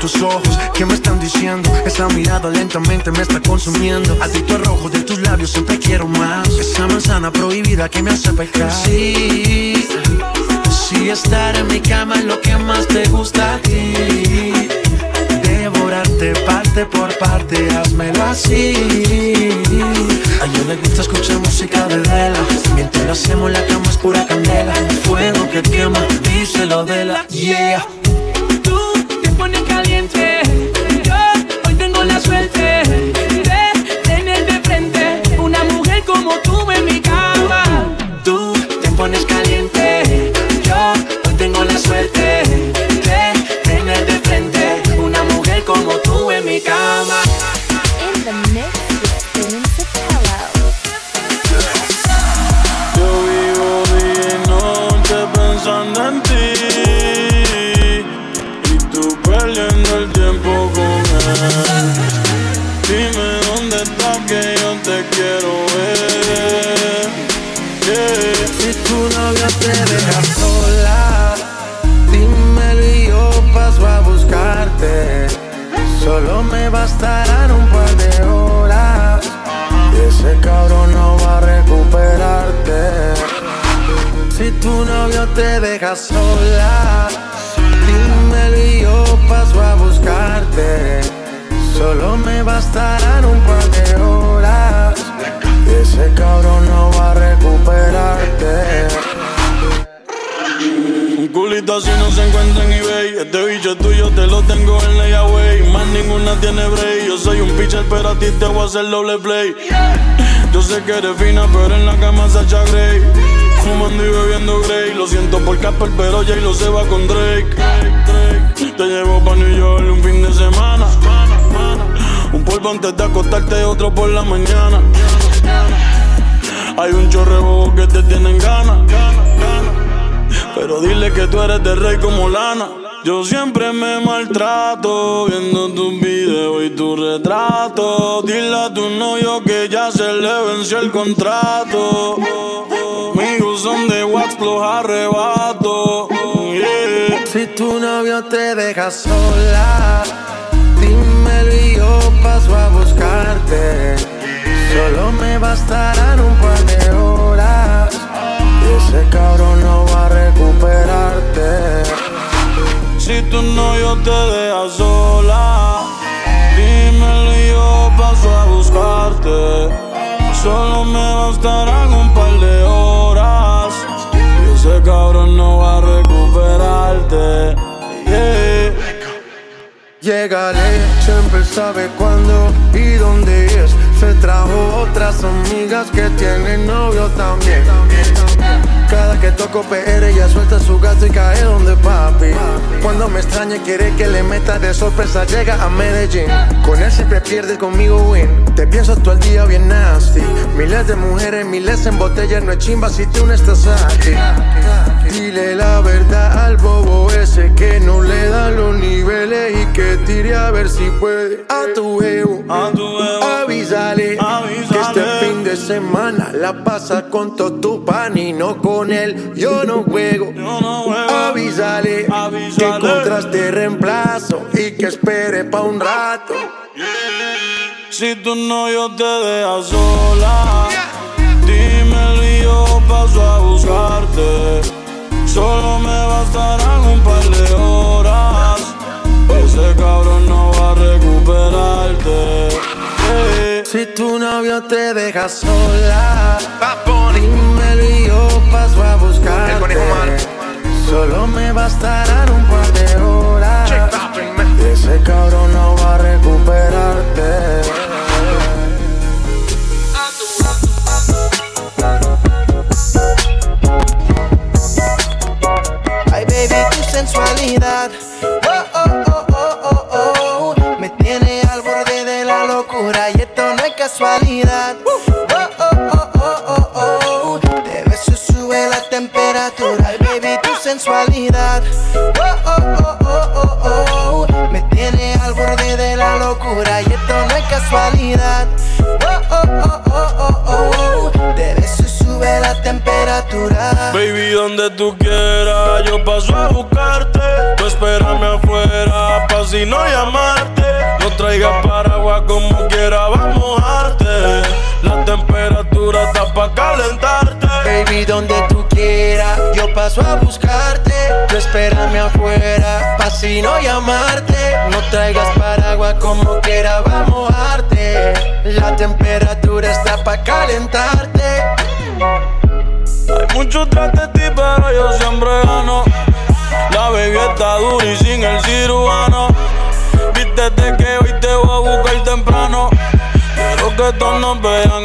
Tus ojos? ¿Qué me están diciendo? Esa mirada lentamente me está consumiendo. Adicto al rojo de tus labios, siempre quiero más. Esa manzana prohibida que me hace pecar. Sí, sí, estar en mi cama es lo que más te gusta a ti. Devorarte parte por parte, házmelo así. A ella le gusta escuchar música de vela. Mientras lo hacemos, la cama es pura candela. Fuego que quema, díselo de la yeah. Te deja sola, dímelo y yo paso a buscarte. Solo me bastarán un par de horas. Ese cabrón no va a recuperarte. Un culito así no se encuentra en eBay. Este bicho es tuyo, te lo tengo en layaway. Más ninguna tiene break. Yo soy un pitcher, pero a ti te voy a hacer doble play. Yo sé que eres fina, pero en la cama se Grey Fumando y bebiendo Grey Lo siento por Casper, pero Jay lo se va con Drake Te llevo pa' New York un fin de semana Un polvo antes de acostarte, otro por la mañana Hay un chorrebo que te tienen ganas pero dile que tú eres de rey como lana. Yo siempre me maltrato viendo tus videos y tu retrato. Dile a tu novio que ya se le venció el contrato. Son de wax, los arrebato. Yeah. Si tu novio te deja sola, dímelo y yo paso a buscarte. Solo me bastarán un par de horas y ese cabrón no va a recuperarte. Si tu novio te deja sola, dímelo y yo paso a buscarte. Solo me bastarán un par de horas ese cabrón no va a recuperarte. Llegaré, siempre sabe cuándo y dónde es. Se trajo otras amigas que tienen novio también. Cada que toco PR ella suelta su gato y cae donde papi. Cuando me extraña quiere que le meta de sorpresa llega a Medellín. Con él siempre pierde conmigo win. Te pienso todo el día bien nasty. Miles de mujeres, miles en botella, no es chimba si tú no estás aquí. Dile la verdad al bobo ese que no le dan los niveles y que tire a ver si puede. A tu ego, avísale, que este fin de semana la pasa con todo tu pan y no con él. Yo no juego, avísale, que encontraste reemplazo y que espere pa' un rato. Si tu novio te deja sola, dímelo y yo paso a buscarte. Solo me bastarán un par de horas. Ese cabrón esperarte. Si tu novio te deja sola, dímelo y yo paso a buscarte. Solo me bastarán un par de horas. Y ese cabrón no va a recuperarte. Ay, baby, tu sensualidad. Casualidad. Oh, oh, oh, oh, oh, oh. De beso sube la temperatura. Ay, baby, tu sensualidad. Oh, oh, oh, oh, oh, oh. Me tiene al borde de la locura y esto no es casualidad. Oh, oh, oh, oh, oh, oh. De beso sube la temperatura. Baby, donde tú quieras, yo paso a buscarte. Tú espérame afuera, pa' si no llamarte. No traigas paraguas como quiera, vamos calentarte. Baby, donde tú quieras, yo paso a buscarte. Tú espérame afuera, pa' si no llamarte. No traigas paraguas como quiera, vamos a mojarte. La temperatura está pa' calentarte. Hay mucho tras de ti, pero yo siempre gano. La baby está dura y sin el cirujano. Vístete que hoy te voy a buscar temprano. Quiero que todos nos vean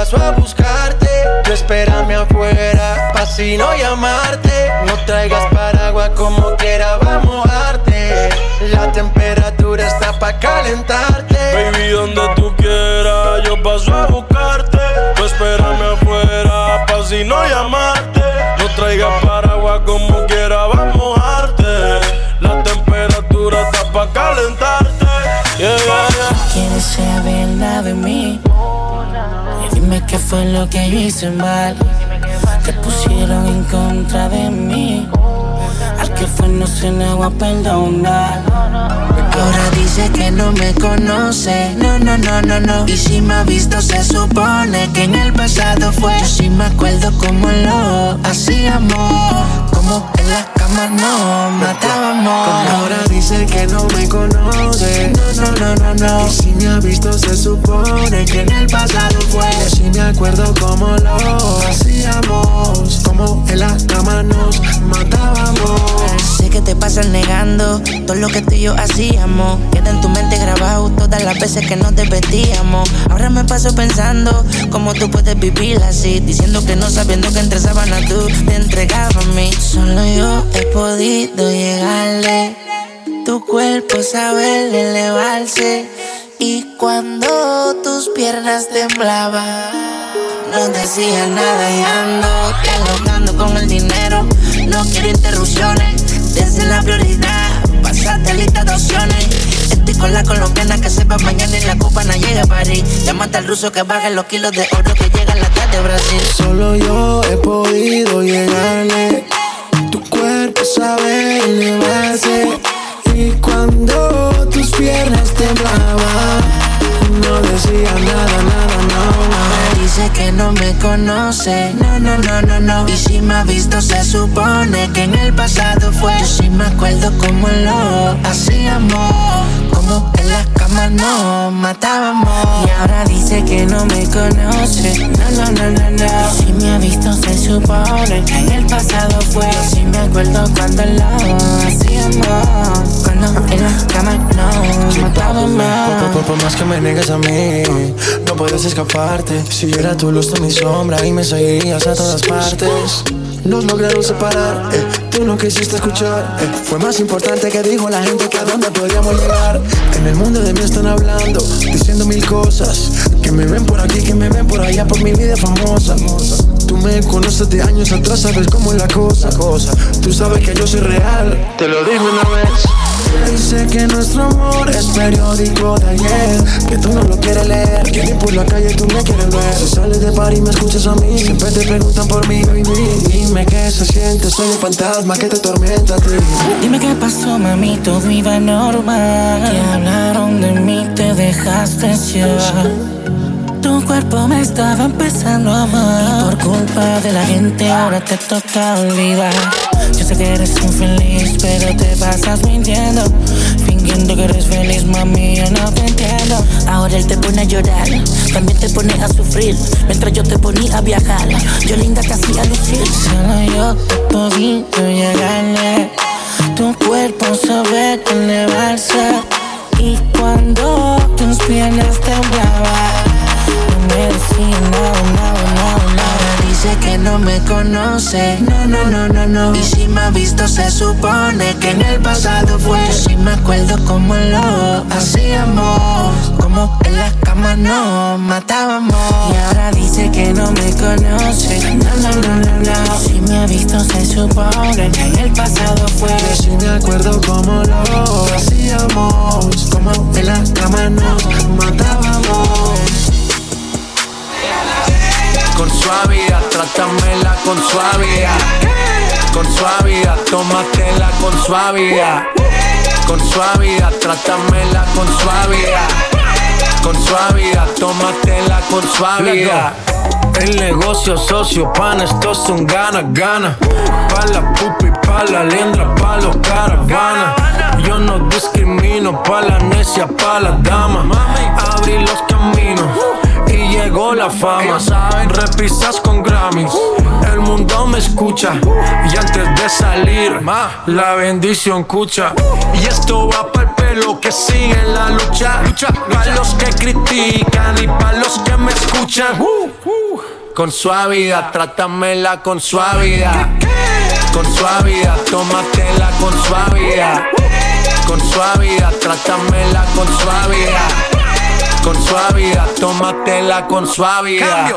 paso a buscarte. Tú espérame afuera, pa' si no llamarte. No traigas paraguas como quiera, vamos a mojarte. La temperatura está pa' calentarte. Baby, donde tú qué fue lo que yo hice mal. Que pusieron en contra de mí. Al que fue no se negó a perdonar. Ahora dice que no me conoce. No, no, no, no, no. Y si me ha visto, se supone que en el pasado fue. Yo sí me acuerdo cómo lo hacíamos. Como en la no matábamos. Ahora dice que no me conoce. No, no, no, no, no. Y si me ha visto, se supone que en el pasado fue. Y si me acuerdo cómo lo hacíamos. Como en la cama nos matábamos. Te pasas negando todo lo que tú y yo hacíamos. Queda en tu mente grabado todas las veces que nos desvestíamos. Ahora me paso pensando cómo tú puedes vivir así. Diciendo que no sabiendo que entre sábanas tú te entregabas a mí. Solo yo he podido llegarle. Tu cuerpo sabe elevarse. Y cuando tus piernas temblaban, no decía nada y ando dialogando con el dinero. No quiero interrupciones, desde la prioridad. Pasate lista de opciones. Estoy con la colombiana que sepa mañana y la copa no llega a París. Llámate al ruso que baje los kilos de oro que llega la tarde de Brasil. Solo yo he podido llegarle. Tu cuerpo sabe elevarse. Y cuando tus piernas temblaban, no decía nada, nada, no, no. Dice que no me conoce, no, no, no, no, no. Y si me ha visto, se supone que en el pasado fue. Yo sí me acuerdo cómo lo hacíamos, como en la cama cama nos matábamos. Y ahora dice que no me conoce. No, no, no, no, no. Si me ha visto, se supone que en el pasado fue. Si me acuerdo cuando lo hacíamos. Cuando en la cama matábamos. Por, por más que me negues a mí, no puedes escaparte. Si yo era tu luz, tú mi sombra y me seguirías a todas partes. Nos lograron separar, eh, tú no quisiste escuchar. eh, fue más importante que dijo la gente que a dónde podríamos llegar. En el mundo de mí están hablando, diciendo mil cosas. Que me ven por aquí, que me ven por allá, por mi vida famosa. Tú me conoces de años atrás, sabes cómo es la cosa. cosa. Tú sabes que yo soy real, te lo digo una vez. Dice que nuestro amor es periódico de ayer Que tú no lo quieres leer Que ni por la calle tú me quieres ver Si sales de par y me escuchas a mí Siempre te preguntan por mí, baby Dime qué se siente, soy un fantasma que te tormenta a ti Dime qué pasó, mami, todo iba normal. Que hablaron de mí, te dejaste llevar. Tu cuerpo me estaba empezando a amar. Y por culpa de la gente, ahora te toca olvidar. Yo sé que eres infeliz, pero te pasas mintiendo. Fingiendo que eres feliz, mami, yo no te entiendo. Ahora él te pone a llorar, también te pone a sufrir. Mientras yo te ponía a viajar, yo linda te hacía lucir. Solo yo te podía llegarle. Tu cuerpo sabe elevarse. Y cuando tus piernas temblaban, decía nada, nada, nada, nada. Dice que no me conoce, no, no, no, no, no. Y si me ha visto, se supone que en el pasado fue. Yo sí me acuerdo cómo lo hacíamos, como en las camas nos matábamos. Y ahora dice que no me conoce, no, no, no, no, no. Si me ha visto, se supone que en el pasado fue. Yo sí me acuerdo cómo lo hacíamos Como en la cama nos matábamos Con suavidad, trátamela con suavidad. Con suavidad, tómatela con suavidad. Con suavidad, trátamela con suavidad. Con suavidad, tómatela con suavidad. El negocio socio, pan, estos son ganas, ganas. Pa' la pupi, pa' la liendra, pa' los caravanas. Yo no discrimino, pa' la necia, pa' la dama. Abrí los caminos y llegó la fama. Repisas con Grammys, el mundo me escucha. Y antes de salir, la bendición escucha. Y esto va para el pelo que sigue en la lucha. Para los que critican y para los que me escuchan. Con suavidad, trátamela con suavidad. Con suavidad, tómatela con suavidad. Con suavidad, trátamela con suavidad. Con suavidad, tómatela con suavidad.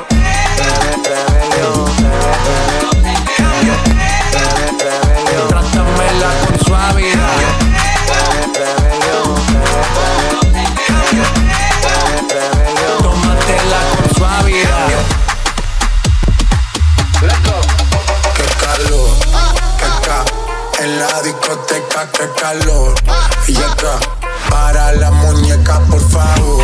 Trátamela con suavidad. Tómatela con suavidad. Qué calor, qué ca en la discoteca, qué calor. Y acá, para la muñeca, por favor.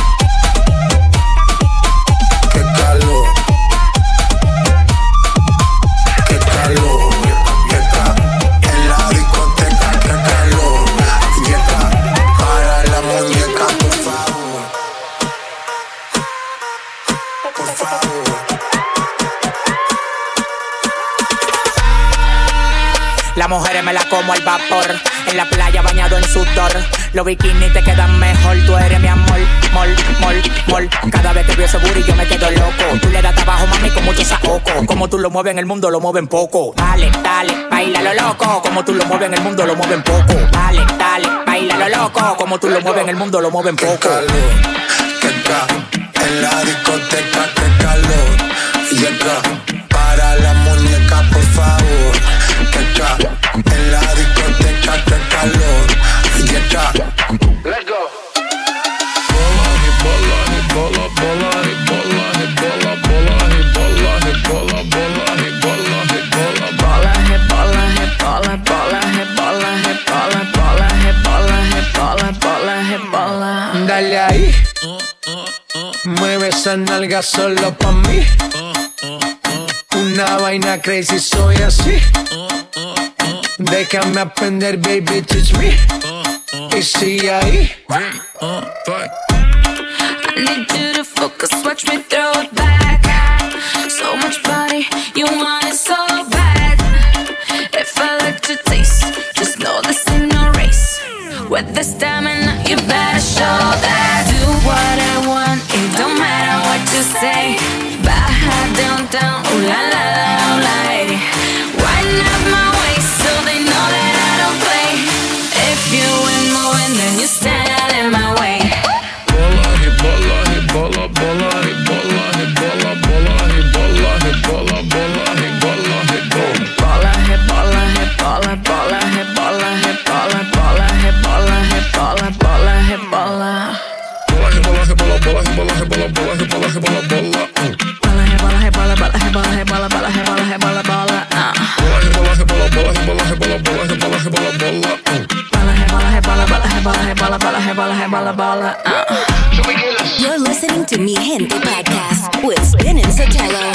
Me la como al vapor. En la playa bañado en sudor. Los bikinis te quedan mejor. Tú eres mi amor. Mol, mol, mol. Cada vez que veo ese booty yo me quedo loco. Tú le das trabajo, mami, con mucho saoco. Como tú lo mueves en el mundo, lo mueven poco. Dale, dale, baila lo loco. Como tú lo mueves en el mundo, lo mueven poco. Dale, dale, baila lo loco. Como tú lo mueves en el mundo, lo mueven poco. Qué ca- En la discoteca, qué calor. Y para la muñeca, por favor. Chacha, en la discoteca, calor. Let's go. Y bola, bola, Dale ahí. Mueve esa nalga solo pa' mí. Una vaina crazy, soy así. Déjame aprender, baby, teach me. Y sigue ahí. I need you to focus, watch me throw it back. So much body, you want it so bad. If I like to taste, just know this ain't no race. With the stamina, you better show that. You're listening to Mi Gente podcast with Spin and Sotelo.